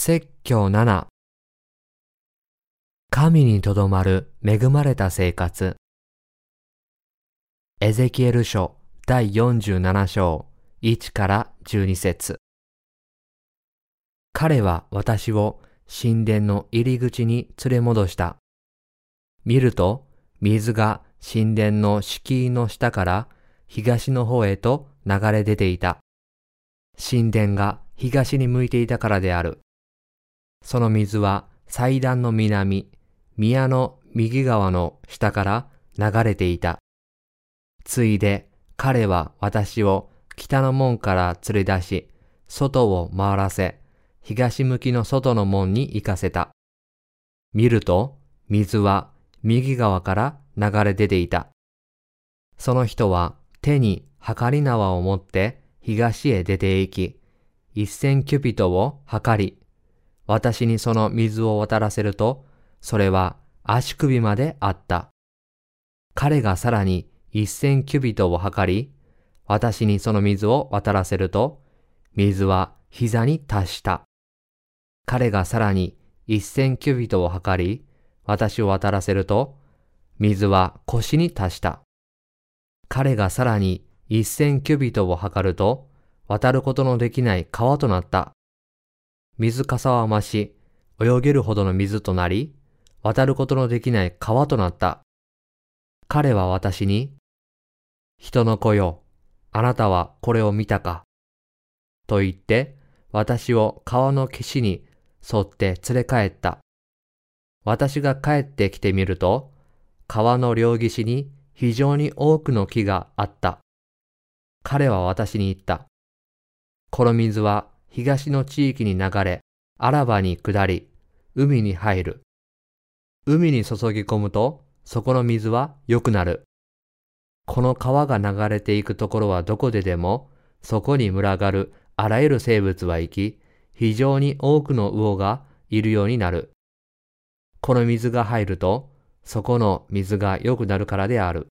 説教7神にとどまる恵まれた生活エゼキエル書第47章1から12節彼は私を神殿の入り口に連れ戻した。見ると水が神殿の敷居の下から東の方へと流れ出ていた。神殿が東に向いていたからである。その水は祭壇の南、宮の右側の下から流れていた。ついで彼は私を北の門から連れ出し、外を回らせ、東向きの外の門に行かせた。見ると、水は右側から流れ出ていた。その人は手に測り縄を持って東へ出て行き、一千キュピトを測り、私にその水を渡らせると、それは足首まであった。彼がさらに一千キュビトを測り、私にその水を渡らせると、水は膝に達した。彼がさらに一千キュビトを測り、私を渡らせると、水は腰に達した。彼がさらに一千キュビトを測ると、渡ることのできない川となった。水かさは増し、泳げるほどの水となり、渡ることのできない川となった。彼は私に、人の子よ、あなたはこれを見たかと言って、私を川の岸に沿って連れ帰った。私が帰ってきてみると、川の両岸に非常に多くの木があった。彼は私に言った。この水は東の地域に流れ、あらばに下り、海に入る。海に注ぎ込むと、そこの水は良くなる。この川が流れていくところはどこででも、そこに群がるあらゆる生物は生き、非常に多くの魚がいるようになる。この水が入ると、そこの水が良くなるからである。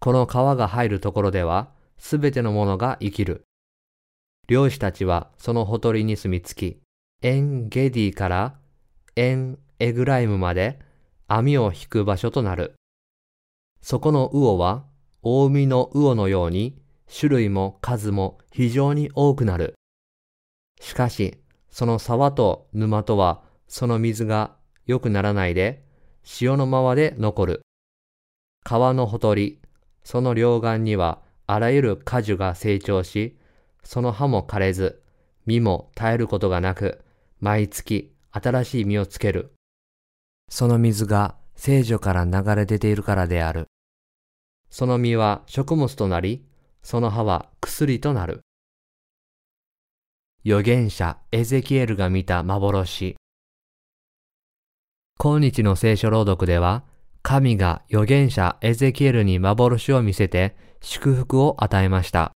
この川が入るところでは、すべてのものが生きる。漁師たちはそのほとりに住み着き、エンゲディからエンエグライムまで網を引く場所となる。そこの魚は大海の魚のように種類も数も非常に多くなる。しかし、その沢と沼とはその水が良くならないで潮のままで残る。川のほとり、その両岸にはあらゆる果樹が成長し、その葉も枯れず、実も絶えることがなく、毎月新しい実をつける。その水が聖女から流れ出ているからである。その実は食物となり、その葉は薬となる。預言者エゼキエルが見た幻。今日の聖書朗読では、神が預言者エゼキエルに幻を見せて祝福を与えました。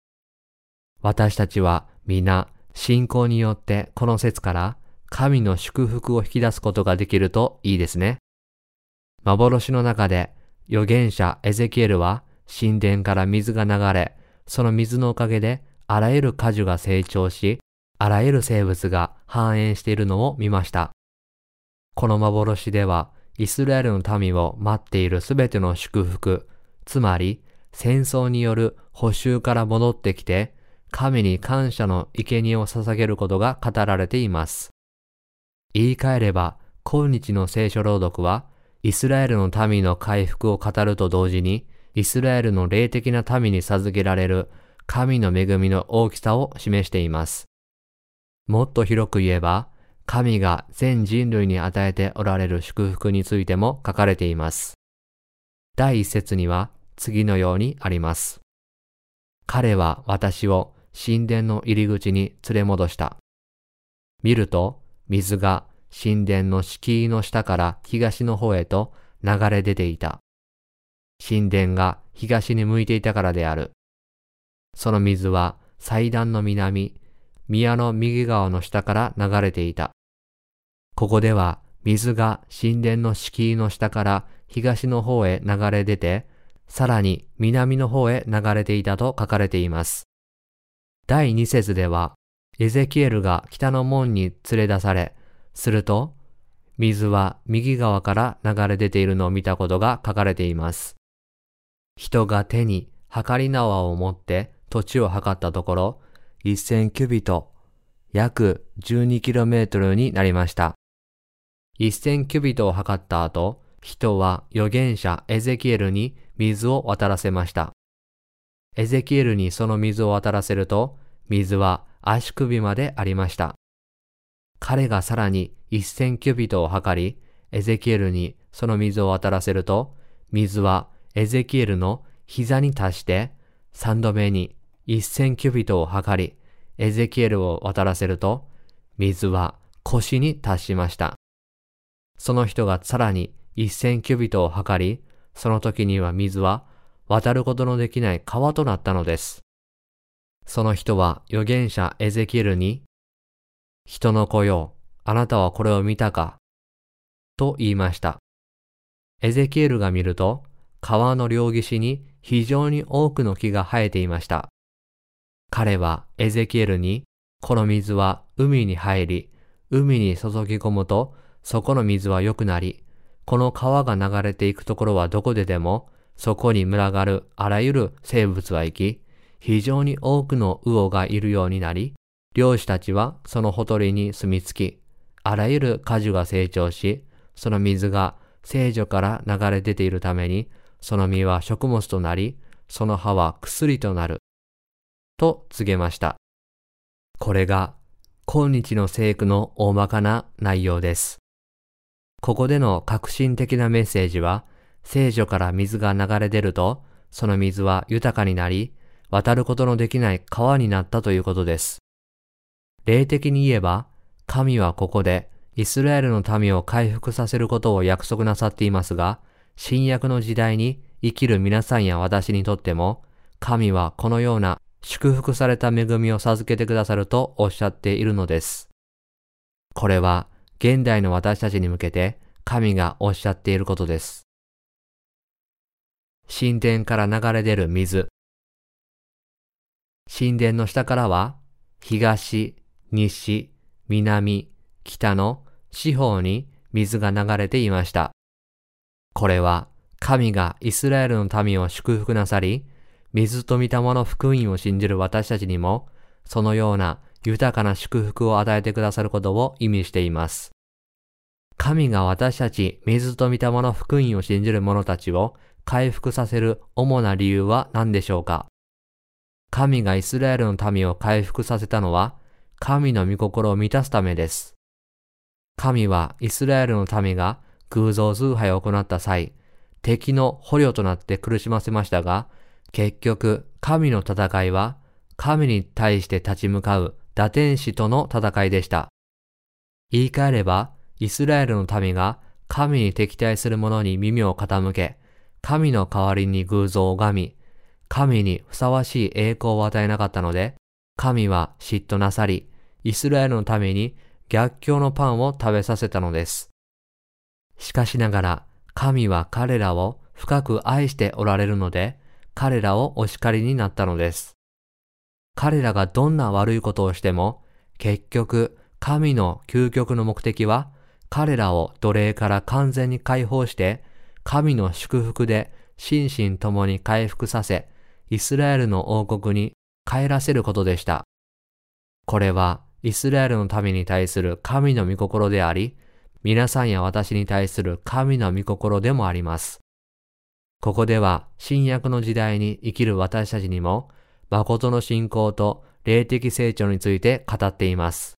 私たちは皆信仰によってこの説から神の祝福を引き出すことができるといいですね。幻の中で預言者エゼキエルは神殿から水が流れ、その水のおかげであらゆる果樹が成長し、あらゆる生物が繁栄しているのを見ました。この幻ではイスラエルの民を待っているすべての祝福、つまり戦争による補修から戻ってきて神に感謝の生贄を捧げることが語られています。言い換えれば、今日の聖書朗読は、イスラエルの民の回復を語ると同時に、イスラエルの霊的な民に授けられる神の恵みの大きさを示しています。もっと広く言えば、神が全人類に与えておられる祝福についても書かれています。第一節には次のようにあります。彼は私を神殿の入り口に連れ戻した。見ると、水が神殿の敷居の下から東の方へと流れ出ていた。神殿が東に向いていたからである。その水は祭壇の南、宮の右側の下から流れていた。ここでは水が神殿の敷居の下から東の方へ流れ出て、さらに南の方へ流れていたと書かれています。第2節では、エゼキエルが北の門に連れ出され、すると、水は右側から流れ出ているのを見たことが書かれています。人が手に測り縄を持って土地を測ったところ、1000キュビト、約 12km になりました。1000キュビトを測った後、人は預言者エゼキエルに水を渡らせました。エゼキエルにその水を渡らせると、水は足首までありました。彼がさらに1000キュビトを測り、エゼキエルにその水を渡らせると、水はエゼキエルの膝に達して、三度目に1000キュビトを測り、エゼキエルを渡らせると、水は腰に達しました。その人がさらに1000キュビトを測り、その時には水は渡ることのできない川となったのです。その人は預言者エゼキエルに、人の子よ、あなたはこれを見たかと言いました。エゼキエルが見ると、川の両岸に非常に多くの木が生えていました。彼はエゼキエルに、この水は海に入り、海に注ぎ込むと、そこの水は良くなり、この川が流れていくところはどこででも、そこに群がるあらゆる生物は行き、非常に多くの魚がいるようになり、漁師たちはそのほとりに住み着き、あらゆる果樹が成長し、その水が聖女から流れ出ているために、その実は食物となり、その葉は薬となる。と告げました。これが今日の聖句の大まかな内容です。ここでの革新的なメッセージは、聖女から水が流れ出ると、その水は豊かになり、渡ることのできない川になったということです。霊的に言えば、神はここでイスラエルの民を回復させることを約束なさっていますが、新約の時代に生きる皆さんや私にとっても、神はこのような祝福された恵みを授けてくださるとおっしゃっているのです。これは現代の私たちに向けて神がおっしゃっていることです。神殿から流れ出る水。神殿の下からは、東、西、南、北の四方に水が流れていました。これは、神がイスラエルの民を祝福なさり、水と御霊の福音を信じる私たちにも、そのような豊かな祝福を与えてくださることを意味しています。神が私たち水と御霊の福音を信じる者たちを回復させる主な理由は何でしょうか？神がイスラエルの民を回復させたのは、神の御心を満たすためです。神はイスラエルの民が偶像崇拝を行った際、敵の捕虜となって苦しませましたが、結局、神の戦いは、神に対して立ち向かう打天使との戦いでした。言い換えれば、イスラエルの民が神に敵対する者に耳を傾け、神の代わりに偶像を拝み、神にふさわしい栄光を与えなかったので、神は嫉妬なさり、イスラエルのために逆境のパンを食べさせたのです。しかしながら、神は彼らを深く愛しておられるので、彼らをお叱りになったのです。彼らがどんな悪いことをしても、結局、神の究極の目的は、彼らを奴隷から完全に解放して、神の祝福で心身ともに回復させ、イスラエルの王国に帰らせることでした。これはイスラエルの民に対する神の御心であり、皆さんや私に対する神の御心でもあります。ここでは新約の時代に生きる私たちにも、誠の信仰と霊的成長について語っています。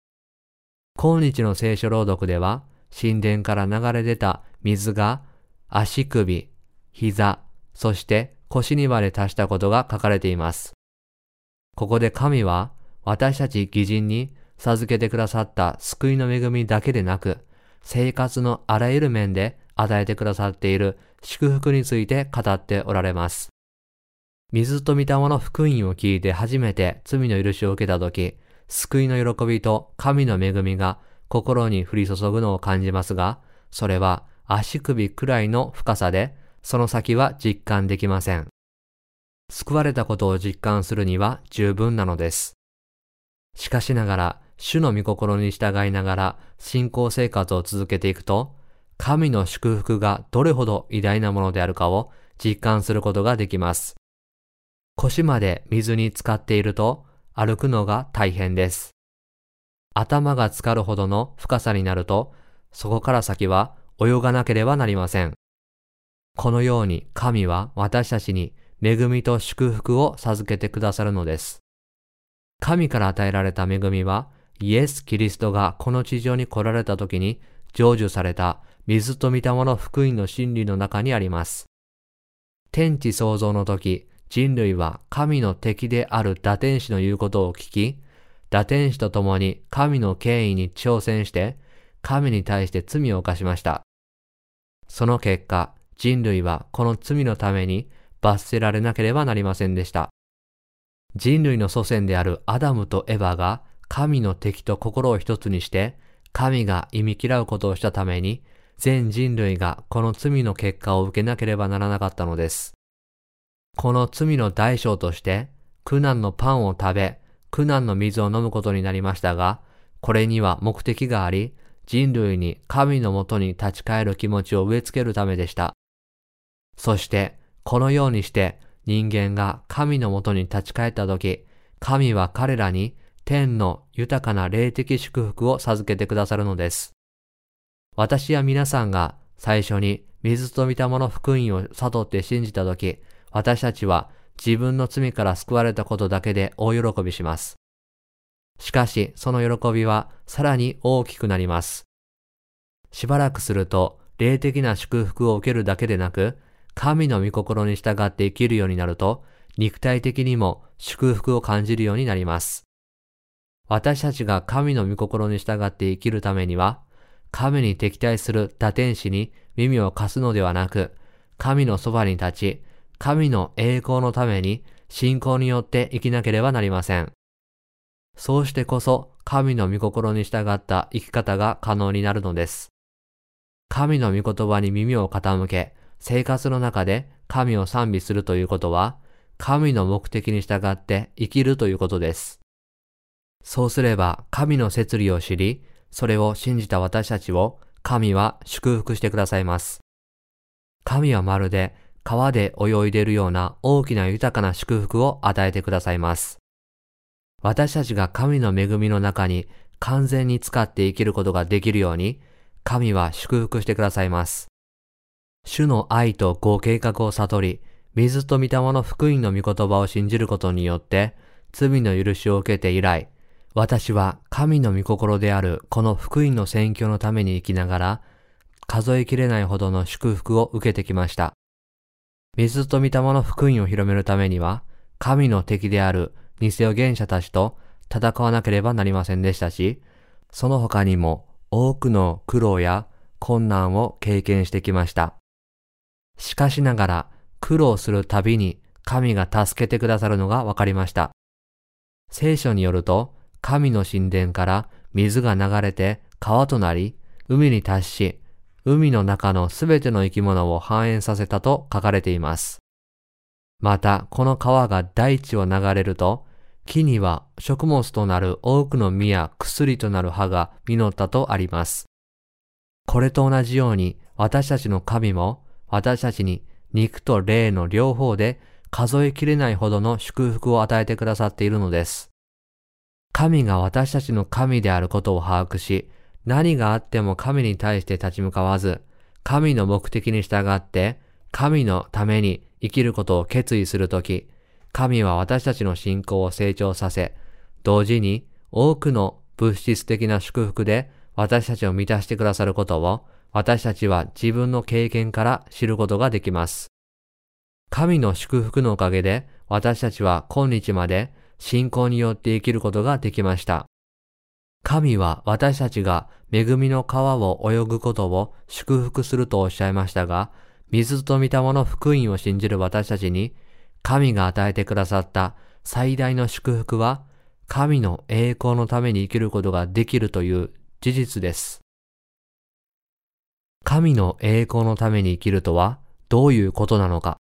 今日の聖書朗読では、神殿から流れ出た水が足首、膝、そして腰にまで達したことが書かれています。ここで神は私たち義人に授けてくださった救いの恵みだけでなく、生活のあらゆる面で与えてくださっている祝福について語っておられます。水と御霊の福音を聞いて初めて罪の許しを受けたとき、救いの喜びと神の恵みが心に降り注ぐのを感じますが、それは足首くらいの深さでその先は実感できません。救われたことを実感するには十分なのです。しかしながら、主の御心に従いながら信仰生活を続けていくと、神の祝福がどれほど偉大なものであるかを実感することができます。腰まで水に浸かっていると歩くのが大変です。頭が浸かるほどの深さになると、そこから先は泳がなければなりません。このように神は私たちに恵みと祝福を授けてくださるのです。神から与えられた恵みは、イエス・キリストがこの地上に来られた時に成就された水と御霊の福音の真理の中にあります。天地創造の時、人類は神の敵である打天使の言うことを聞き、打天使と共に神の権威に挑戦して、神に対して罪を犯しました。その結果、人類はこの罪のために罰せられなければなりませんでした。人類の祖先であるアダムとエバが神の敵と心を一つにして、神が忌み嫌うことをしたために、全人類がこの罪の結果を受けなければならなかったのです。この罪の代償として、苦難のパンを食べ、苦難の水を飲むことになりましたが、これには目的があり、人類に神のもとに立ち返る気持ちを植え付けるためでした。そして、このようにして人間が神のもとに立ち返った時、神は彼らに天の豊かな霊的祝福を授けてくださるのです。私や皆さんが最初に水と御霊の福音を悟って信じたとき、私たちは自分の罪から救われたことだけで大喜びします。しかし、その喜びはさらに大きくなります。しばらくすると、霊的な祝福を受けるだけでなく、神の御心に従って生きるようになると、肉体的にも祝福を感じるようになります。私たちが神の御心に従って生きるためには、神に敵対する打天使に耳を貸すのではなく、神のそばに立ち、神の栄光のために信仰によって生きなければなりません。そうしてこそ神の御心に従った生き方が可能になるのです。神の御言葉に耳を傾け、生活の中で神を賛美するということは、神の目的に従って生きるということです。そうすれば神の摂理を知り、それを信じた私たちを神は祝福してくださいます。神はまるで川で泳いでいるような大きな豊かな祝福を与えてくださいます。私たちが神の恵みの中に完全に使って生きることができるように、神は祝福してくださいます。主の愛とご計画を悟り、水と御霊の福音の御言葉を信じることによって、罪の許しを受けて以来、私は神の御心であるこの福音の宣教のために生きながら、数えきれないほどの祝福を受けてきました。水と御霊の福音を広めるためには、神の敵である偽予言者たちと戦わなければなりませんでしたし、その他にも多くの苦労や困難を経験してきました。しかしながら苦労するたびに神が助けてくださるのが分かりました。聖書によると、神の神殿から水が流れて川となり、海に達し、海の中のすべての生き物を繁栄させたと書かれています。また、この川が大地を流れると、木には食物となる多くの実や薬となる葉が実ったとあります。これと同じように、私たちの神も、私たちに肉と霊の両方で数えきれないほどの祝福を与えてくださっているのです。神が私たちの神であることを把握し、何があっても神に対して立ち向かわず、神の目的に従って、神のために生きることを決意するとき、神は私たちの信仰を成長させ、同時に多くの物質的な祝福で私たちを満たしてくださることを、私たちは自分の経験から知ることができます。神の祝福のおかげで私たちは今日まで信仰によって生きることができました。神は私たちが恵みの川を泳ぐことを祝福するとおっしゃいましたが、水と御霊の福音を信じる私たちに、神が与えてくださった最大の祝福は、神の栄光のために生きることができるという事実です。神の栄光のために生きるとはどういうことなのか。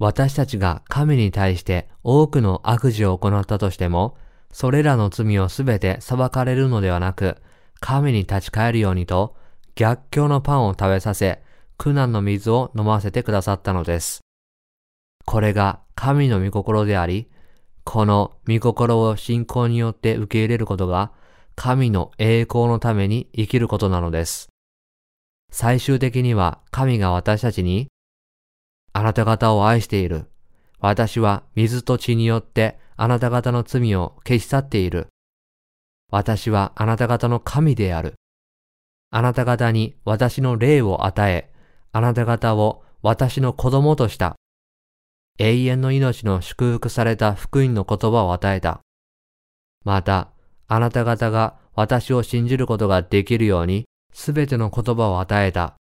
私たちが神に対して多くの悪事を行ったとしても、それらの罪をすべて裁かれるのではなく、神に立ち返るようにと、逆境のパンを食べさせ、苦難の水を飲ませてくださったのです。これが神の御心であり、この御心を信仰によって受け入れることが、神の栄光のために生きることなのです。最終的には神が私たちに、あなた方を愛している。私は水と血によってあなた方の罪を消し去っている。私はあなた方の神である。あなた方に私の霊を与え、あなた方を私の子供とした。永遠の命の祝福された福音の言葉を与えた。また、あなた方が私を信じることができるように、すべての言葉を与えた。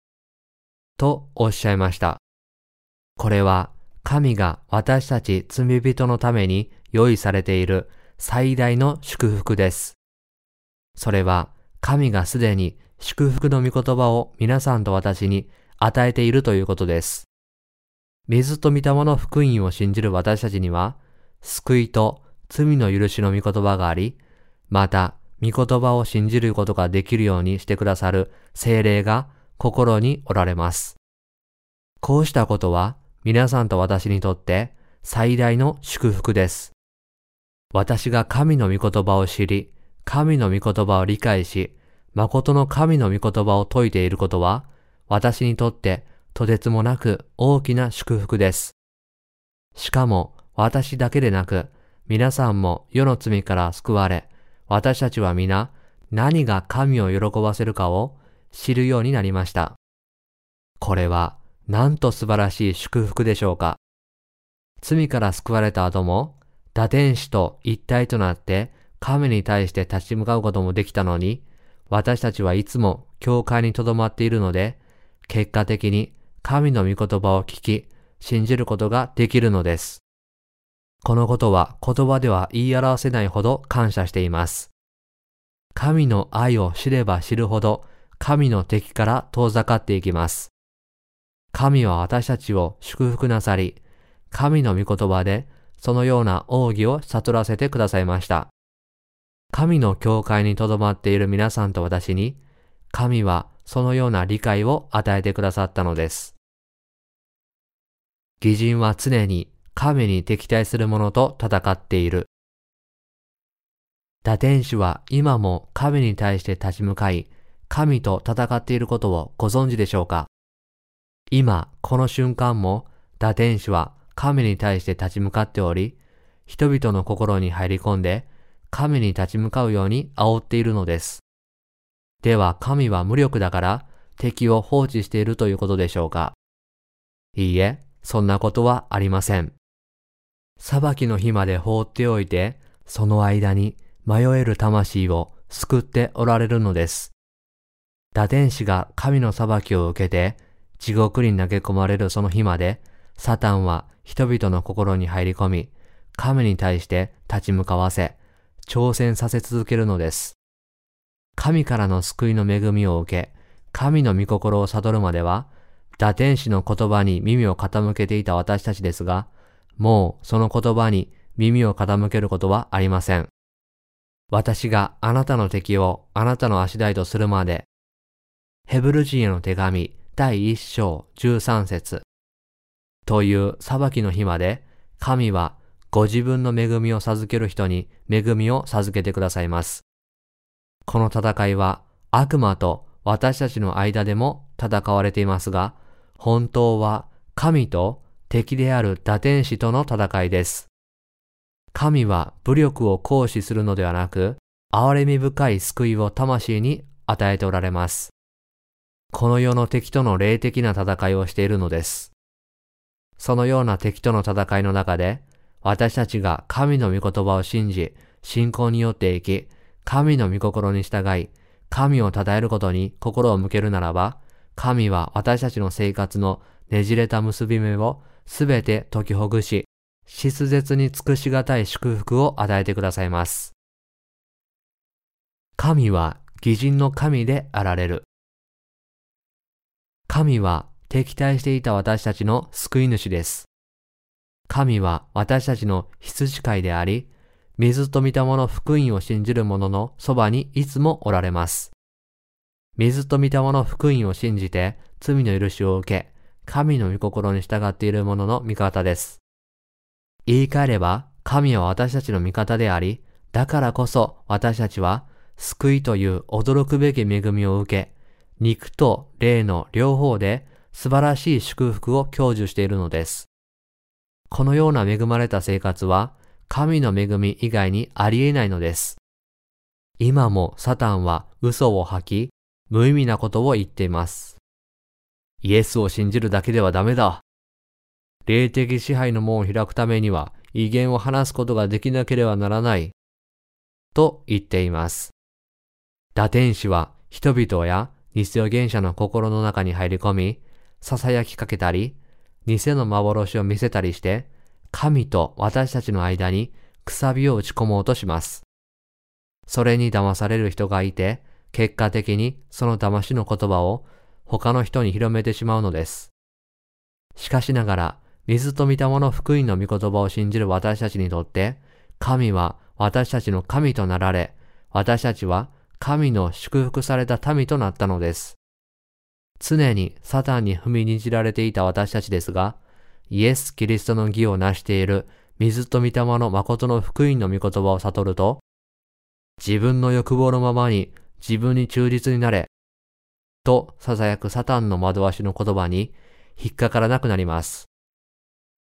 とおっしゃいました。これは、神が私たち罪人のために用意されている最大の祝福です。それは、神がすでに祝福の御言葉を皆さんと私に与えているということです。水と御霊の福音を信じる私たちには、救いと罪の許しの御言葉があり、また、御言葉を信じることができるようにしてくださる精霊が心におられます。こうしたことは皆さんと私にとって最大の祝福です。私が神の御言葉を知り、神の御言葉を理解し、誠の神の御言葉を説いていることは、私にとってとてつもなく大きな祝福です。しかも私だけでなく、皆さんも世の罪から救われ、私たちは皆何が神を喜ばせるかを知るようになりました。これはなんと素晴らしい祝福でしょうか。罪から救われた後も、打天使と一体となって神に対して立ち向かうこともできたのに、私たちはいつも教会に留まっているので、結果的に神の御言葉を聞き、信じることができるのです。このことは言葉では言い表せないほど感謝しています。神の愛を知れば知るほど神の敵から遠ざかっていきます。神は私たちを祝福なさり、神の御言葉でそのような奥義を悟らせてくださいました。神の教会に留まっている皆さんと私に、神はそのような理解を与えてくださったのです。義人は常に神に敵対する者と戦っている。打天使は今も神に対して立ち向かい、神と戦っていることをご存知でしょうか？今、この瞬間も打天使は神に対して立ち向かっており、人々の心に入り込んで、神に立ち向かうように煽っているのです。では神は無力だから敵を放置しているということでしょうか？いいえ、そんなことはありません。裁きの日まで放っておいて、その間に迷える魂を救っておられるのです。打天使が神の裁きを受けて、地獄に投げ込まれるその日まで、サタンは人々の心に入り込み、神に対して立ち向かわせ、挑戦させ続けるのです。神からの救いの恵みを受け、神の御心を悟るまでは、打天使の言葉に耳を傾けていた私たちですが、もうその言葉に耳を傾けることはありません。私があなたの敵をあなたの足台とするまで、ヘブル人への手紙第一章十三節という裁きの日まで、神はご自分の恵みを授ける人に恵みを授けてくださいます。この戦いは悪魔と私たちの間でも戦われていますが、本当は神と敵である打天使との戦いです。神は武力を行使するのではなく、憐れみ深い救いを魂に与えておられます。この世の敵との霊的な戦いをしているのです。そのような敵との戦いの中で、私たちが神の御言葉を信じ、信仰によって生き、神の御心に従い、神を称えることに心を向けるならば、神は私たちの生活のねじれた結び目をすべて解きほぐし、質絶に尽くしがたい祝福を与えてくださいます。神は義人の神であられる。神は敵対していた私たちの救い主です。神は私たちの羊飼いであり、水と御霊の福音を信じる者のそばにいつもおられます。水と御霊の福音を信じて罪の許しを受け、神の御心に従っている者の味方です。言い換えれば、神は私たちの味方であり、だからこそ私たちは救いという驚くべき恵みを受け、肉と霊の両方で素晴らしい祝福を享受しているのです。このような恵まれた生活は神の恵み以外にありえないのです。今もサタンは嘘を吐き、無意味なことを言っています。イエスを信じるだけではダメだ。霊的支配の門を開くためには威厳を話すことができなければならない。と言っています。打天使は人々や偽予言者の心の中に入り込み、囁きかけたり、偽の幻を見せたりして、神と私たちの間にくさびを打ち込もうとします。それに騙される人がいて、結果的にその騙しの言葉を他の人に広めてしまうのです。しかしながら、水と御霊の福音の御言葉を信じる私たちにとって、神は私たちの神となられ、私たちは神の祝福された民となったのです。常にサタンに踏みにじられていた私たちですが、イエス・キリストの義を成している水と御霊の誠の福音の御言葉を悟ると、自分の欲望のままに自分に忠実になれ、と囁くサタンの惑わしの言葉に引っかからなくなります。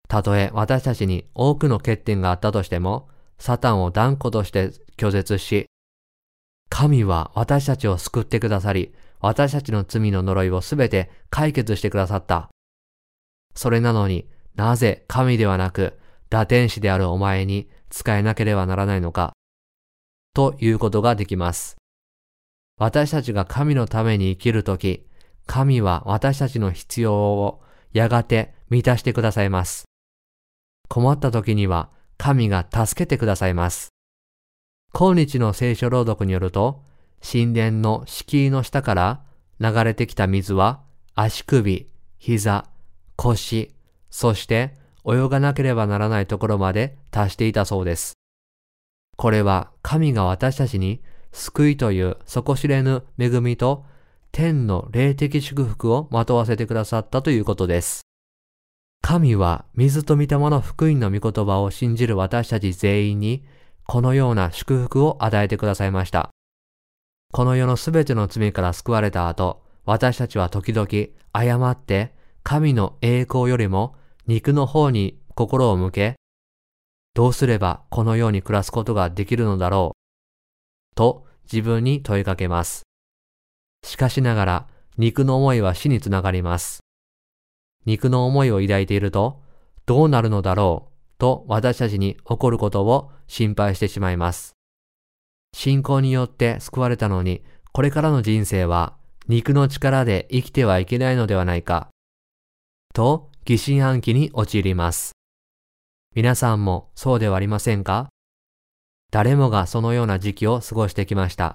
たとえ私たちに多くの欠点があったとしても、サタンを断固として拒絶し、神は私たちを救ってくださり、私たちの罪の呪いをすべて解決してくださった。それなのになぜ神ではなく、打天使であるお前に使えなければならないのか、ということができます。私たちが神のために生きるとき、神は私たちの必要をやがて満たしてくださいます。困った時には神が助けてくださいます。今日の聖書朗読によると、神殿の敷居の下から流れてきた水は足首、膝、腰、そして泳がなければならないところまで達していたそうです。これは神が私たちに救いという底知れぬ恵みと天の霊的祝福をまとわせてくださったということです。神は水と御霊の福音の御言葉を信じる私たち全員にこのような祝福を与えてくださいました。この世のすべての罪から救われた後、私たちは時々誤って神の栄光よりも肉の方に心を向け、どうすればこのように暮らすことができるのだろうと自分に問いかけます。しかしながら肉の思いは死につながります。肉の思いを抱いていると、どうなるのだろうと私たちに起こることを心配してしまいます。信仰によって救われたのに、これからの人生は肉の力で生きてはいけないのではないか。と疑心暗鬼に陥ります。皆さんもそうではありませんか？誰もがそのような時期を過ごしてきました。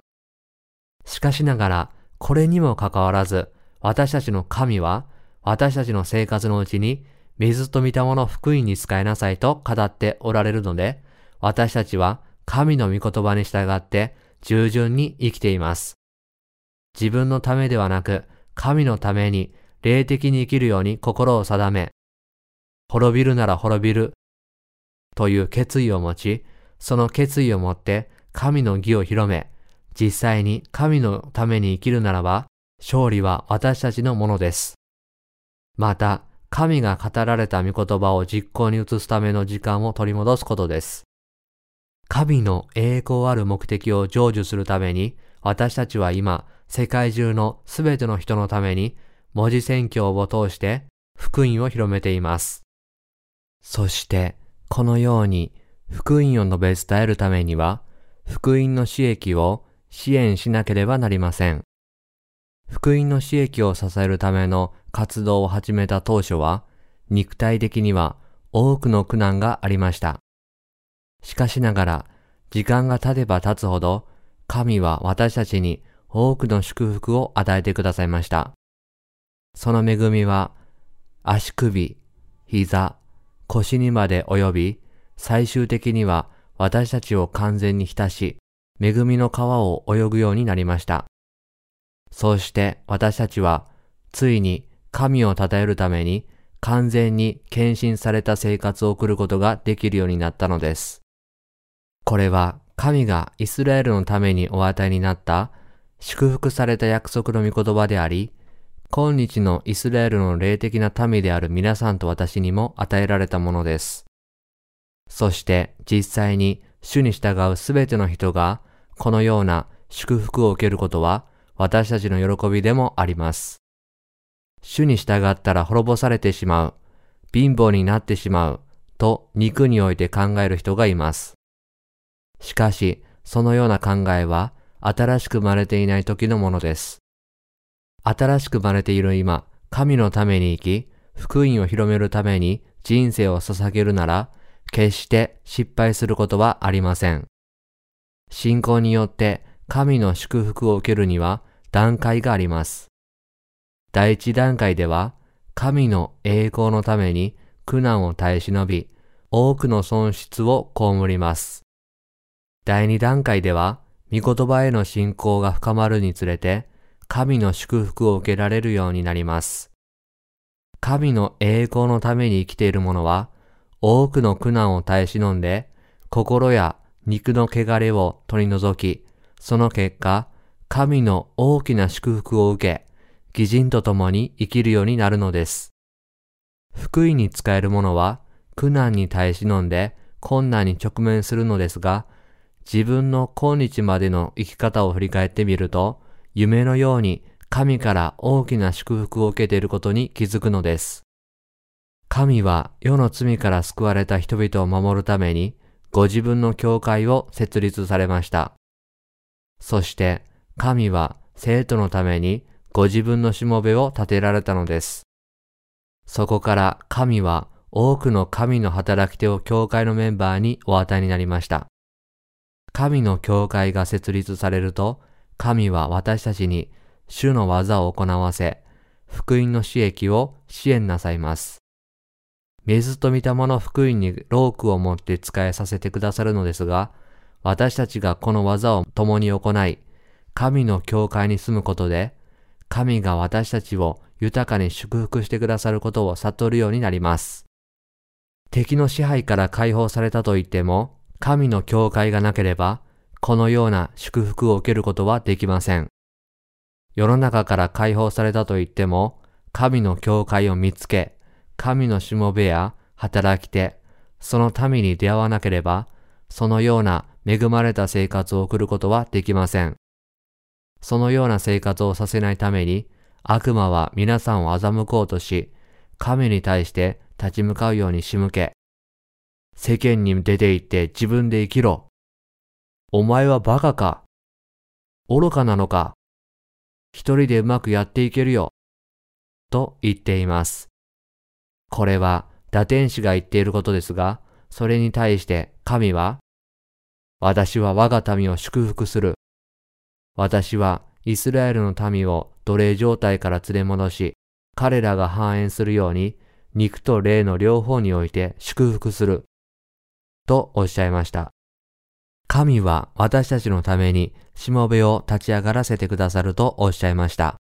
しかしながら、これにもかかわらず、私たちの神は、私たちの生活のうちに、水と御霊の福音に使いなさいと語っておられるので、私たちは神の御言葉に従って従順に生きています。自分のためではなく、神のために霊的に生きるように心を定め、滅びるなら滅びるという決意を持ち、その決意を持って神の義を広め、実際に神のために生きるならば、勝利は私たちのものです。また、神が語られた御言葉を実行に移すための時間を取り戻すことです。神の栄光ある目的を成就するために、私たちは今、世界中のすべての人のために、文字宣教を通して福音を広めています。そして、このように福音を述べ伝えるためには、福音の刺益を支援しなければなりません。福音の刺益を支えるための活動を始めた当初は、肉体的には多くの苦難がありました。しかしながら、時間が経てば経つほど、神は私たちに多くの祝福を与えてくださいました。その恵みは、足首、膝、腰にまで及び、最終的には私たちを完全に浸し、恵みの川を泳ぐようになりました。そうして私たちは、ついに神を称えるために完全に献身された生活を送ることができるようになったのです。これは神がイスラエルのためにお与えになった祝福された約束の御言葉であり、今日のイスラエルの霊的な民である皆さんと私にも与えられたものです。そして実際に主に従うすべての人がこのような祝福を受けることは私たちの喜びでもあります。主に従ったら滅ぼされてしまう、貧乏になってしまう、と肉において考える人がいます。しかし、そのような考えは、新しく生まれていない時のものです。新しく生まれている今、神のために生き、福音を広めるために人生を捧げるなら、決して失敗することはありません。信仰によって神の祝福を受けるには段階があります。第一段階では、神の栄光のために苦難を耐え忍び、多くの損失を被ります。第二段階では、御言葉への信仰が深まるにつれて、神の祝福を受けられるようになります。神の栄光のために生きている者は、多くの苦難を耐え忍んで、心や肉の汚れを取り除き、その結果、神の大きな祝福を受け、義人と共に生きるようになるのです。福音に使える者は苦難に耐え忍んで困難に直面するのですが、自分の今日までの生き方を振り返ってみると、夢のように神から大きな祝福を受けていることに気づくのです。神は世の罪から救われた人々を守るために、ご自分の教会を設立されました。そして神は生徒のためにご自分のしもべを立てられたのです。そこから神は多くの神の働き手を教会のメンバーにお与えになりました。神の教会が設立されると、神は私たちに主の技を行わせ、福音の刺激を支援なさいます。水と御霊の福音にロークを持って使えさせてくださるのですが、私たちがこの技を共に行い、神の教会に住むことで、神が私たちを豊かに祝福してくださることを悟るようになります。敵の支配から解放されたと言っても、神の教会がなければ、このような祝福を受けることはできません。世の中から解放されたと言っても、神の教会を見つけ、神のしもべや働き手、その民に出会わなければ、そのような恵まれた生活を送ることはできません。そのような生活をさせないために、悪魔は皆さんを欺こうとし、神に対して立ち向かうように仕向け、世間に出て行って自分で生きろ。お前はバカか。愚かなのか。一人でうまくやっていけるよ。と言っています。これは打天使が言っていることですが、それに対して神は、私は我が民を祝福する。私はイスラエルの民を奴隷状態から連れ戻し、彼らが繁栄するように、肉と霊の両方において祝福する。とおっしゃいました。神は私たちのためにしもべを立ち上がらせてくださるとおっしゃいました。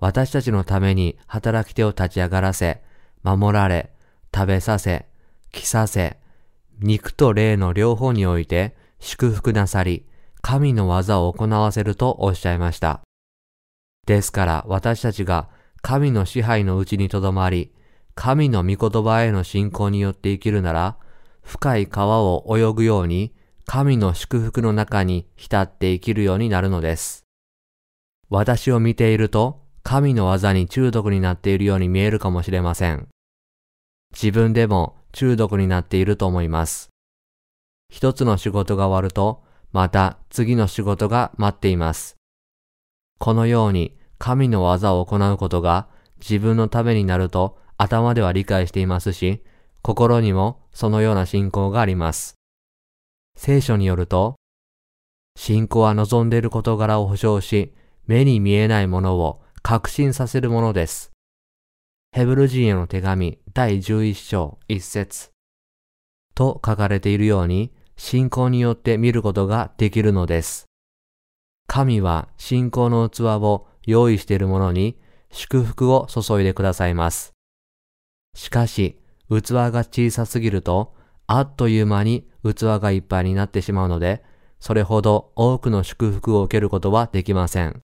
私たちのために働き手を立ち上がらせ、守られ、食べさせ、着させ、肉と霊の両方において祝福なさり、神の技を行わせるとおっしゃいました。ですから私たちが神の支配のうちにとどまり、神の御言葉への信仰によって生きるなら、深い川を泳ぐように、神の祝福の中に浸って生きるようになるのです。私を見ていると、神の技に中毒になっているように見えるかもしれません。自分でも中毒になっていると思います。一つの仕事が終わると、また次の仕事が待っています。このように神の技を行うことが自分のためになると頭では理解していますし、心にもそのような信仰があります。聖書によると、信仰は望んでいる事柄を保証し、目に見えないものを確信させるものです。ヘブル人への手紙第11章1節と書かれているように、信仰によって見ることができるのです。神は信仰の器を用意している者に祝福を注いでくださいます。しかし、器が小さすぎると、あっという間に器がいっぱいになってしまうので、それほど多くの祝福を受けることはできません。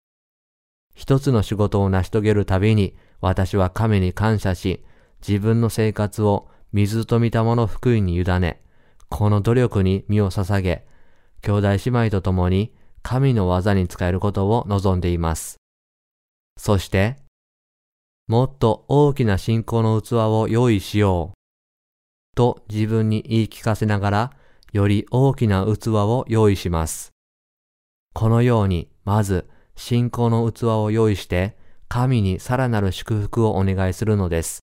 一つの仕事を成し遂げるたびに、私は神に感謝し、自分の生活を水と見たもの福音に委ね、この努力に身を捧げ、兄弟姉妹と共に神の技に使えることを望んでいます。そして、もっと大きな信仰の器を用意しよう。と自分に言い聞かせながら、より大きな器を用意します。このように、まず、信仰の器を用意して、神にさらなる祝福をお願いするのです。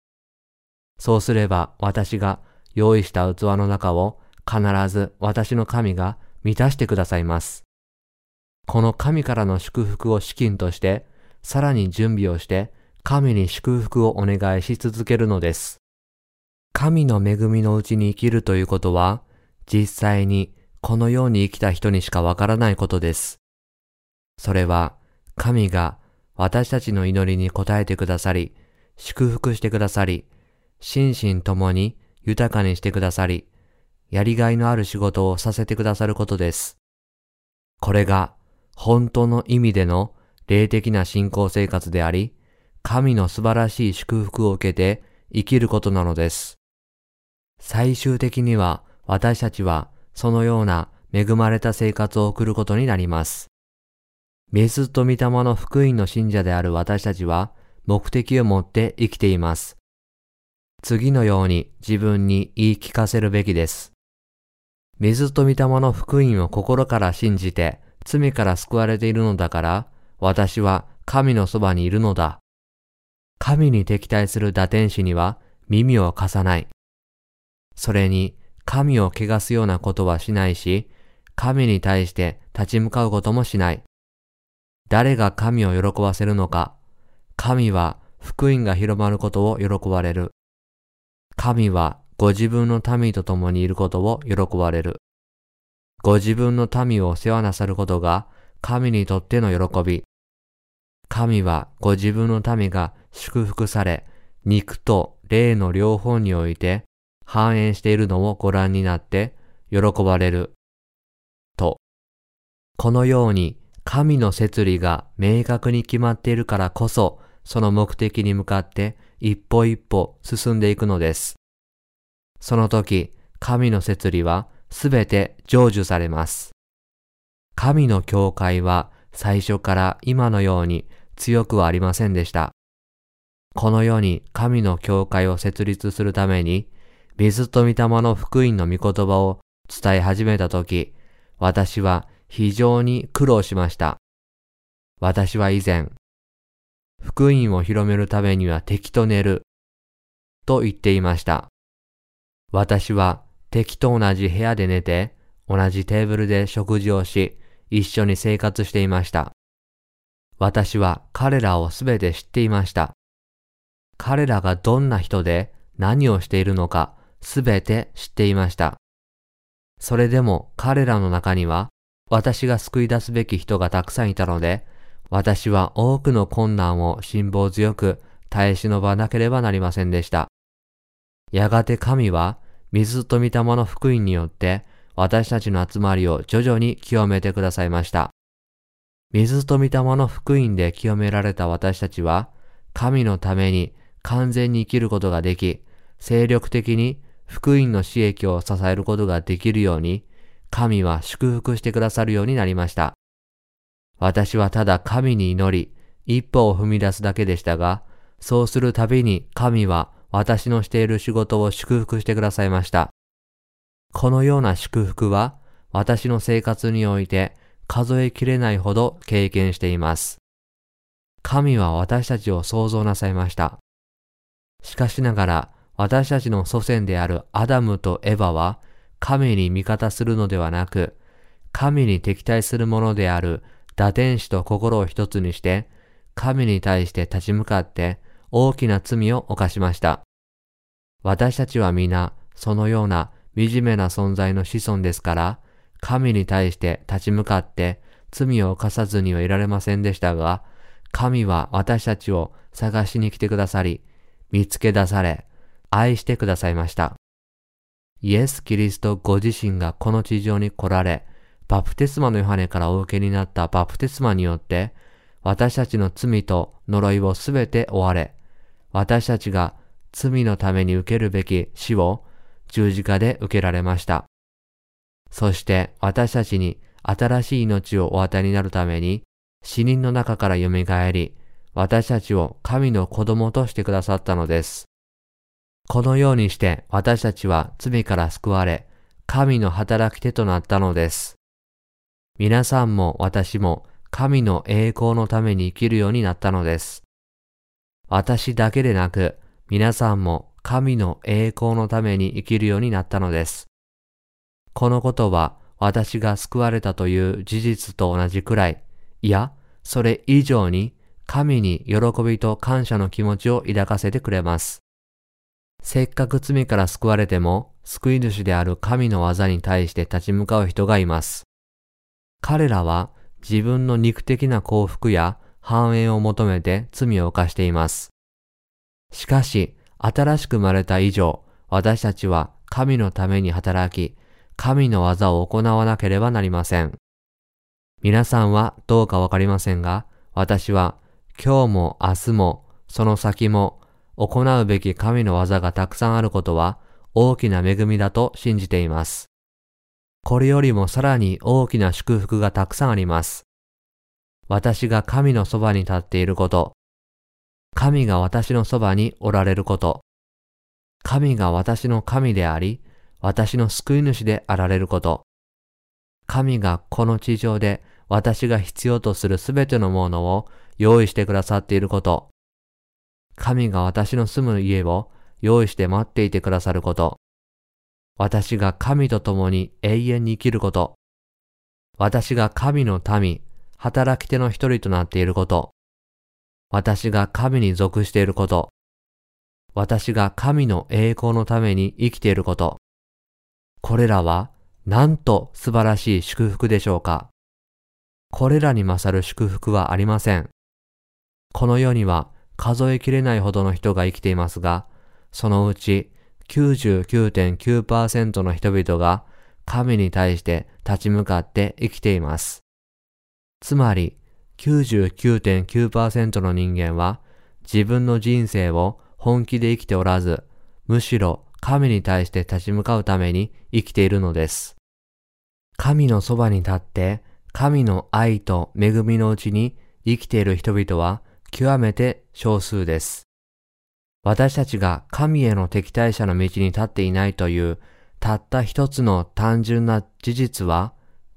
そうすれば、私が用意した器の中を必ず私の神が満たしてくださいます。この神からの祝福を資金として、さらに準備をして、神に祝福をお願いし続けるのです。神の恵みのうちに生きるということは、実際にこのように生きた人にしかわからないことです。それは、神が私たちの祈りに応えてくださり、祝福してくださり、心身ともに豊かにしてくださり、やりがいのある仕事をさせてくださることです。これが本当の意味での霊的な信仰生活であり、神の素晴らしい祝福を受けて生きることなのです。最終的には私たちはそのような恵まれた生活を送ることになります。水と御霊の福音の信者である私たちは目的を持って生きています。次のように自分に言い聞かせるべきです。水と御霊の福音を心から信じて罪から救われているのだから、私は神のそばにいるのだ。神に敵対する打天使には耳を貸さない。それに神を汚すようなことはしないし、神に対して立ち向かうこともしない。誰が神を喜ばせるのか。神は福音が広まることを喜ばれる。神はご自分の民と共にいることを喜ばれる。ご自分の民を世話なさることが神にとっての喜び。神はご自分の民が祝福され、肉と霊の両方において繁栄しているのをご覧になって喜ばれる。と。このように神の摂理が明確に決まっているからこそ、その目的に向かって一歩一歩進んでいくのです。その時、神の摂理はすべて成就されます。神の教会は最初から今のように強くはありませんでした。この世に神の教会を設立するために、水と御霊の福音の御言葉を伝え始めたとき、私は非常に苦労しました。私は以前、福音を広めるためには敵と寝る、と言っていました。私は敵と同じ部屋で寝て、同じテーブルで食事をし、一緒に生活していました。私は彼らをすべて知っていました。彼らがどんな人で何をしているのかすべて知っていました。それでも彼らの中には私が救い出すべき人がたくさんいたので、私は多くの困難を辛抱強く耐え忍ばなければなりませんでした。やがて神は水と御霊の福音によって私たちの集まりを徐々に清めてくださいました。水と御霊の福音で清められた私たちは神のために完全に生きることができ、精力的に福音の刺激を支えることができるように、神は祝福してくださるようになりました。私はただ神に祈り、一歩を踏み出すだけでしたが、そうするたびに神は私のしている仕事を祝福してくださいました。このような祝福は私の生活において数えきれないほど経験しています。神は私たちを創造なさいました。しかしながら私たちの祖先であるアダムとエヴァは神に味方するのではなく、神に敵対するものである打天使と心を一つにして、神に対して立ち向かって大きな罪を犯しました。私たちは皆、そのような惨めな存在の子孫ですから、神に対して立ち向かって罪を犯さずにはいられませんでしたが、神は私たちを探しに来てくださり、見つけ出され、愛してくださいました。イエス・キリストご自身がこの地上に来られ、バプテスマのヨハネからお受けになったバプテスマによって、私たちの罪と呪いをすべて追われ、私たちが罪のために受けるべき死を十字架で受けられました。そして私たちに新しい命をお与えになるために死人の中から蘇り、私たちを神の子供としてくださったのです。このようにして私たちは罪から救われ、神の働き手となったのです。皆さんも私も神の栄光のために生きるようになったのです。私だけでなく、皆さんも神の栄光のために生きるようになったのです。このことは私が救われたという事実と同じくらい、いや、それ以上に神に喜びと感謝の気持ちを抱かせてくれます。せっかく罪から救われても、救い主である神の技に対して立ち向かう人がいます。彼らは自分の肉的な幸福や繁栄を求めて罪を犯しています。しかし、新しく生まれた以上、私たちは神のために働き、神の技を行わなければなりません。皆さんはどうかわかりませんが、私は今日も明日もその先も行うべき神の技がたくさんあることは大きな恵みだと信じています。これよりもさらに大きな祝福がたくさんあります。私が神のそばに立っていること、神が私のそばにおられること、神が私の神であり、私の救い主であられること、神がこの地上で私が必要とするすべてのものを用意してくださっていること、神が私の住む家を用意して待っていてくださること、私が神と共に永遠に生きること、私が神の民、働き手の一人となっていること、私が神に属していること、私が神の栄光のために生きていること、これらはなんと素晴らしい祝福でしょうか。これらに勝る祝福はありません。この世には数えきれないほどの人が生きていますが、そのうち99.9%の人々が神に対して立ち向かって生きています。つまり99.9%の人間は自分の人生を本気で生きておらず、むしろ神に対して立ち向かうために生きているのです。神のそばに立って神の愛と恵みのうちに生きている人々は極めて少数です。私たちが神への敵対者の道に立っていないというたった一つの単純な事実は、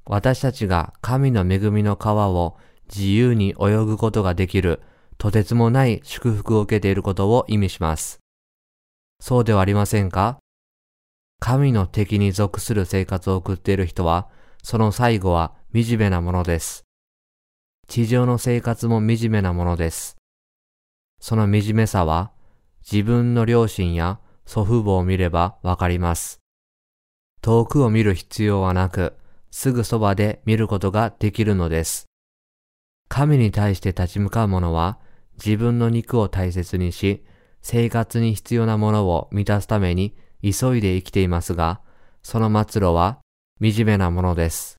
私たちが神の恵みの川を自由に泳ぐことができるとてつもない祝福を受けていることを意味します。そうではありませんか？神の敵に属する生活を送っている人は、その最後は惨めなものです。地上の生活も惨めなものです。その惨めさは自分の両親や祖父母を見ればわかります。遠くを見る必要はなく、すぐそばで見ることができるのです。神に対して立ち向かう者は自分の肉を大切にし、生活に必要なものを満たすために急いで生きていますが、その末路は惨めなものです。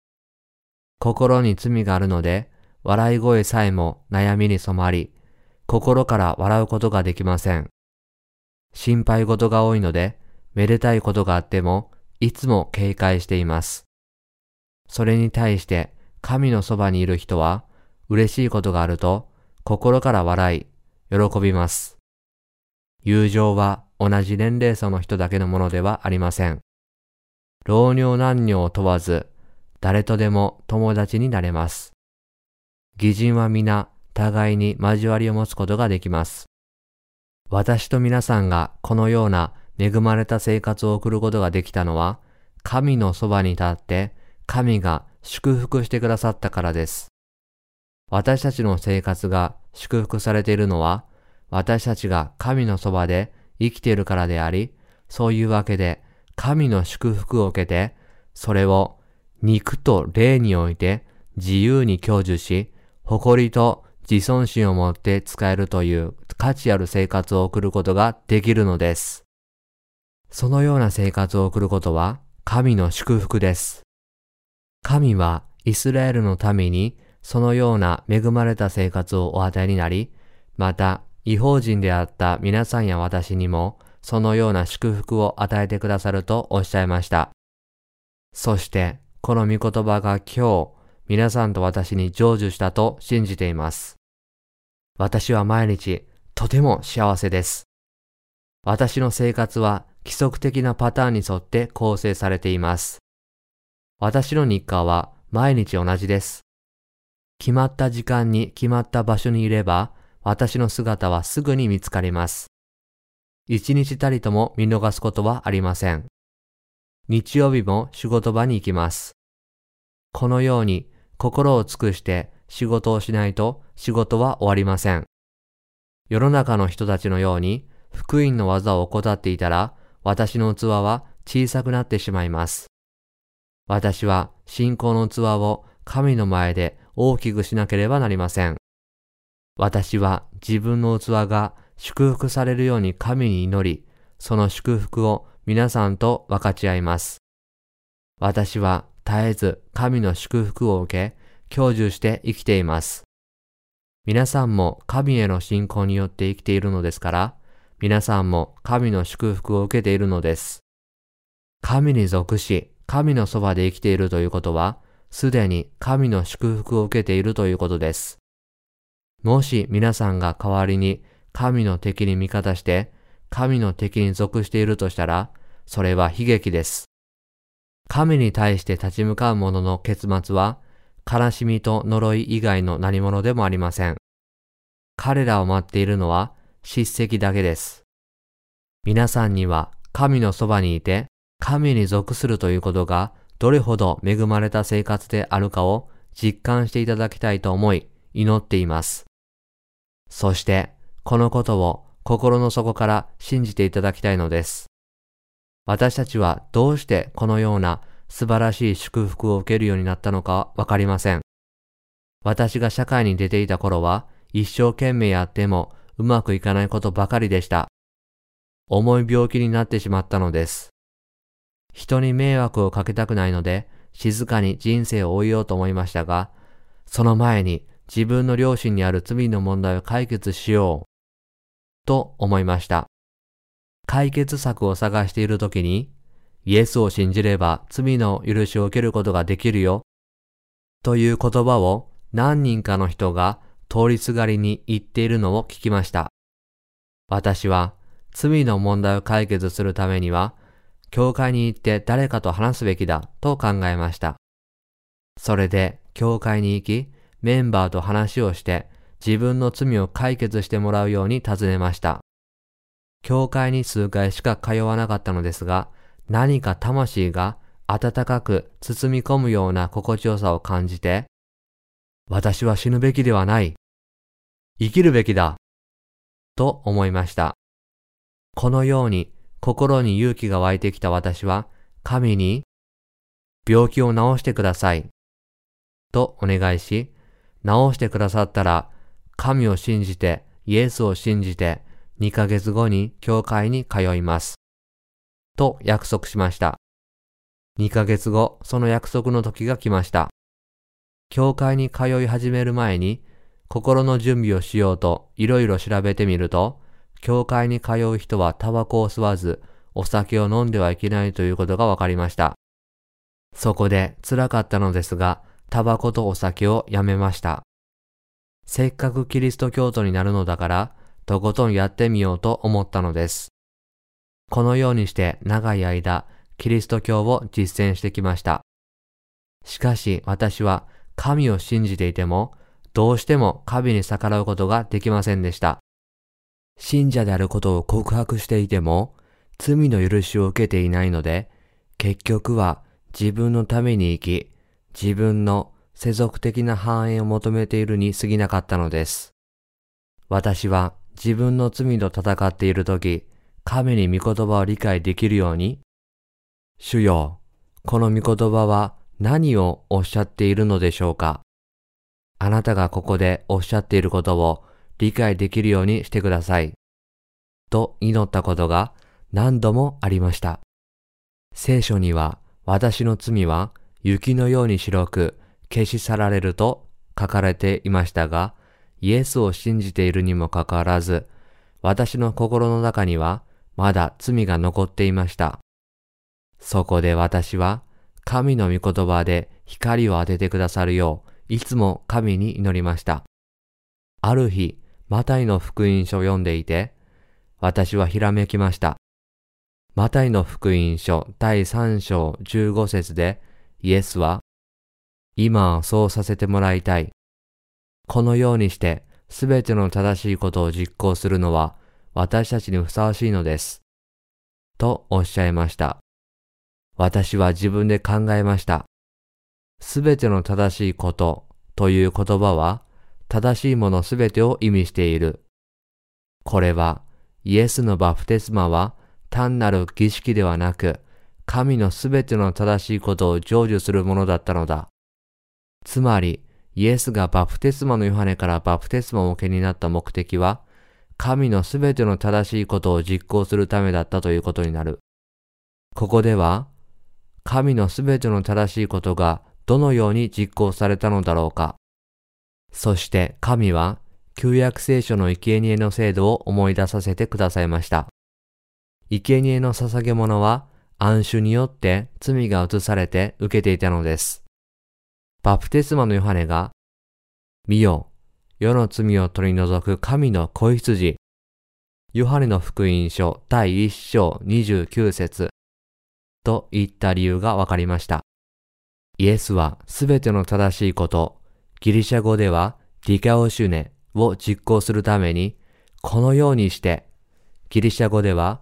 心に罪があるので、笑い声さえも悩みに染まり、心から笑うことができません。心配事が多いので、めでたいことがあっても、いつも警戒しています。それに対して、神のそばにいる人は、嬉しいことがあると、心から笑い、喜びます。友情は同じ年齢層の人だけのものではありません。老若男女を問わず、誰とでも友達になれます。義人は皆互いに交わりを持つことができます。私と皆さんがこのような恵まれた生活を送ることができたのは、神のそばに立って神が祝福してくださったからです。私たちの生活が祝福されているのは、私たちが神のそばで生きているからであり、そういうわけで神の祝福を受けて、それを肉と霊において自由に享受し、誇りと自尊心を持って使えるという価値ある生活を送ることができるのです。そのような生活を送ることは神の祝福です。神はイスラエルのためにそのような恵まれた生活をお与えになり、また違法人であった皆さんや私にもそのような祝福を与えてくださるとおっしゃいました。そしてこの御言葉が今日皆さんと私に成就したと信じています。私は毎日とても幸せです。私の生活は規則的なパターンに沿って構成されています。私の日課は毎日同じです。決まった時間に決まった場所にいれば、私の姿はすぐに見つかります。一日たりとも見逃すことはありません。日曜日も仕事場に行きます。このように心を尽くして仕事をしないと仕事は終わりません。世の中の人たちのように福音の技を怠っていたら私の器は小さくなってしまいます。私は信仰の器を神の前で大きくしなければなりません。私は自分の器が祝福されるように神に祈り、その祝福を皆さんと分かち合います。私は絶えず神の祝福を受け、享受して生きています。皆さんも神への信仰によって生きているのですから、皆さんも神の祝福を受けているのです。神に属し、神のそばで生きているということは、すでに神の祝福を受けているということです。もし皆さんが代わりに神の敵に味方して、神の敵に属しているとしたら、それは悲劇です。神に対して立ち向かう者の結末は、悲しみと呪い以外の何者でもありません。彼らを待っているのは叱責だけです。皆さんには神のそばにいて、神に属するということがどれほど恵まれた生活であるかを実感していただきたいと思い祈っています。そして、このことを心の底から信じていただきたいのです。私たちはどうしてこのような素晴らしい祝福を受けるようになったのかわかりません。私が社会に出ていた頃は一生懸命やってもうまくいかないことばかりでした。重い病気になってしまったのです。人に迷惑をかけたくないので静かに人生を終えようと思いましたが、その前に自分の両親にある罪の問題を解決しようと思いました。解決策を探しているときに、イエスを信じれば罪の許しを受けることができるよ、という言葉を何人かの人が通りすがりに言っているのを聞きました。私は罪の問題を解決するためには、教会に行って誰かと話すべきだと考えました。それで教会に行き、メンバーと話をして自分の罪を解決してもらうように尋ねました。教会に数回しか通わなかったのですが、何か魂が温かく包み込むような心地よさを感じて、私は死ぬべきではない。生きるべきだ。と思いました。このように心に勇気が湧いてきた私は、神に、病気を治してください。とお願いし、治してくださったら、神を信じて、イエスを信じて、2ヶ月後に教会に通います。と約束しました。2ヶ月後、その約束の時が来ました。教会に通い始める前に、心の準備をしようといろいろ調べてみると、教会に通う人はタバコを吸わず、お酒を飲んではいけないということが分かりました。そこで辛かったのですが、タバコとお酒をやめました。せっかくキリスト教徒になるのだから、とことんやってみようと思ったのです。このようにして長い間、キリスト教を実践してきました。しかし私は神を信じていても、どうしても神に逆らうことができませんでした。信者であることを告白していても、罪の許しを受けていないので、結局は自分のために生き、自分の世俗的な繁栄を求めているに過ぎなかったのです。私は自分の罪と戦っているとき、神に御言葉を理解できるように、主よ、この御言葉は何をおっしゃっているのでしょうかあなたがここでおっしゃっていることを理解できるようにしてください。と祈ったことが何度もありました。聖書には私の罪は雪のように白く消し去られると書かれていましたが、イエスを信じているにもかかわらず、私の心の中にはまだ罪が残っていました。そこで私は神の御言葉で光を当ててくださるよう、いつも神に祈りました。ある日、マタイの福音書を読んでいて、私はひらめきました。マタイの福音書第3章15節で、イエスは、今はそうさせてもらいたい。このようにして、すべての正しいことを実行するのは、私たちにふさわしいのです。とおっしゃいました。私は自分で考えました。すべての正しいことという言葉は、正しいものすべてを意味している。これは、イエスのバプテスマは単なる儀式ではなく、神のすべての正しいことを成就するものだったのだ。つまり、イエスがバプテスマのヨハネからバプテスマを受けになった目的は、神のすべての正しいことを実行するためだったということになる。ここでは、神のすべての正しいことがどのように実行されたのだろうか。そして神は旧約聖書の生贄の制度を思い出させてくださいました。生贄の捧げ物は暗種によって罪が移されて受けていたのです。バプテスマのヨハネが、見よ、世の罪を取り除く神の子羊。ヨハネの福音書第1章29節と言った理由がわかりました。イエスはすべての正しいこと、ギリシャ語ではディカオシュネを実行するために、このようにして、ギリシャ語では、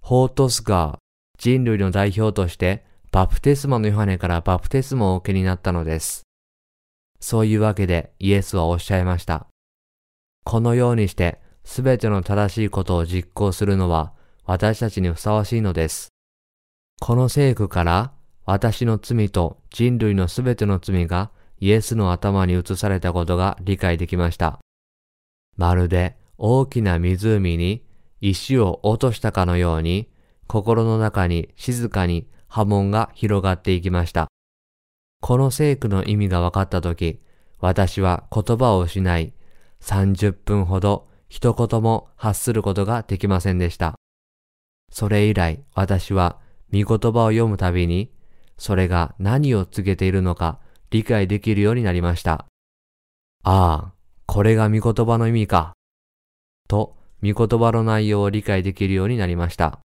ホートスガー、人類の代表としてバプテスマのヨハネからバプテスマを受けになったのです。そういうわけでイエスはおっしゃいました。このようにしてすべての正しいことを実行するのは私たちにふさわしいのです。この聖句から私の罪と人類のすべての罪がイエスの頭に移されたことが理解できました。まるで大きな湖に石を落としたかのように心の中に静かに波紋が広がっていきました。この聖句の意味が分かったとき、私は言葉を失い、30分ほど一言も発することができませんでした。それ以来私は見言葉を読むたびに、それが何を告げているのか理解できるようになりました。ああ、これが見言葉の意味か。と、見言葉の内容を理解できるようになりました。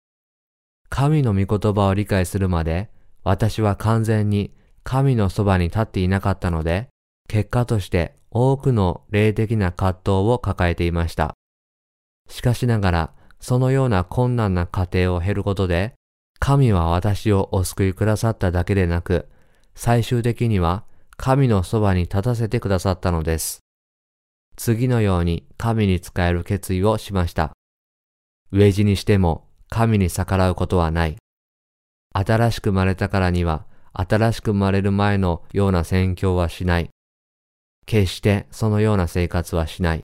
神の御言葉を理解するまで、私は完全に神のそばに立っていなかったので、結果として多くの霊的な葛藤を抱えていました。しかしながら、そのような困難な過程を経ることで、神は私をお救いくださっただけでなく、最終的には神のそばに立たせてくださったのです。次のように神に仕える決意をしました。飢え死にしても神に逆らうことはない。新しく生まれたからには新しく生まれる前のような宣教はしない。決してそのような生活はしない。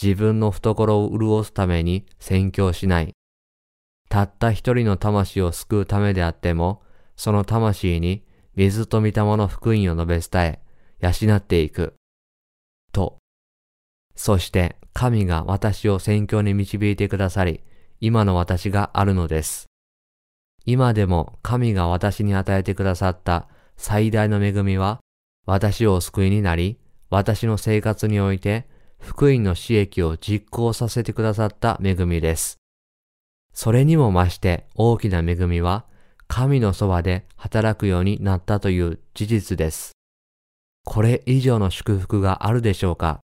自分の懐を潤すために宣教しない。たった一人の魂を救うためであっても、その魂に水と御霊の福音を述べ伝え、養っていく。と。そして神が私を宣教に導いてくださり、今の私があるのです。今でも神が私に与えてくださった最大の恵みは、私をお救いになり、私の生活において福音の刺激を実行させてくださった恵みです。それにも増して大きな恵みは、神のそばで働くようになったという事実です。これ以上の祝福があるでしょうか？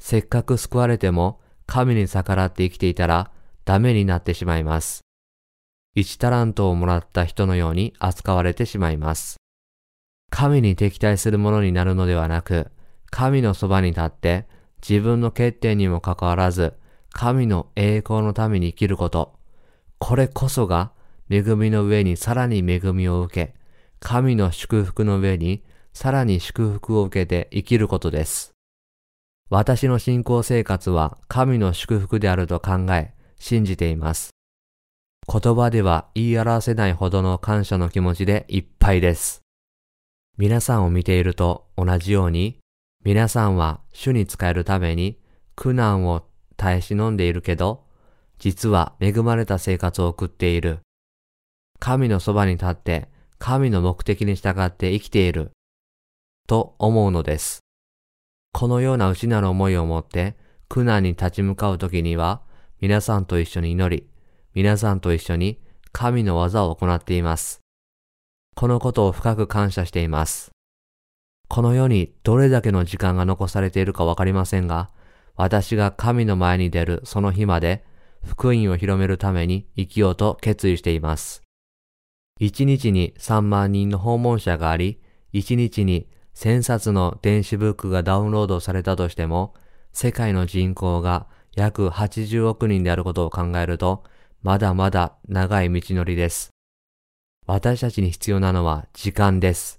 せっかく救われても神に逆らって生きていたらダメになってしまいます。一タラントをもらった人のように扱われてしまいます。神に敵対するものになるのではなく、神のそばに立って自分の欠点にもかかわらず神の栄光のために生きること。これこそが恵みの上にさらに恵みを受け、神の祝福の上にさらに祝福を受けて生きることです。私の信仰生活は神の祝福であると考え、信じています。言葉では言い表せないほどの感謝の気持ちでいっぱいです。皆さんを見ていると同じように、皆さんは主に仕えるために苦難を耐え忍んでいるけど、実は恵まれた生活を送っている。神のそばに立って神の目的に従って生きている。と思うのです。このような内なる思いを持って苦難に立ち向かうときには、皆さんと一緒に祈り、皆さんと一緒に神の技を行っています。このことを深く感謝しています。この世にどれだけの時間が残されているかわかりませんが、私が神の前に出るその日まで、福音を広めるために生きようと決意しています。一日に3万人の訪問者があり、一日に1000冊の電子ブックがダウンロードされたとしても、世界の人口が約80億人であることを考えると、まだまだ長い道のりです。私たちに必要なのは時間です。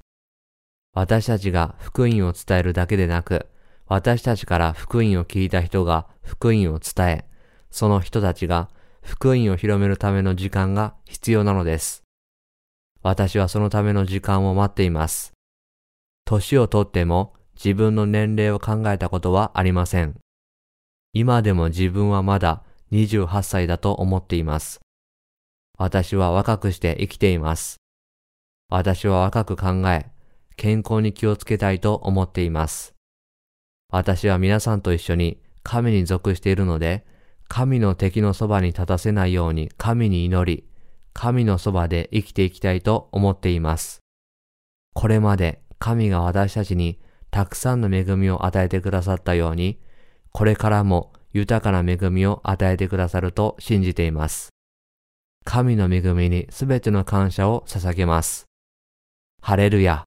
私たちが福音を伝えるだけでなく、私たちから福音を聞いた人が福音を伝え、その人たちが福音を広めるための時間が必要なのです。私はそのための時間を待っています。年をとっても自分の年齢を考えたことはありません。今でも自分はまだ28歳だと思っています。私は若くして生きています。私は若く考え、健康に気をつけたいと思っています。私は皆さんと一緒に神に属しているので、神の敵のそばに立たせないように神に祈り、神のそばで生きていきたいと思っています。これまで神が私たちにたくさんの恵みを与えてくださったように、これからも豊かな恵みを与えてくださると信じています。神の恵みにすべての感謝を捧げます。ハレルヤ。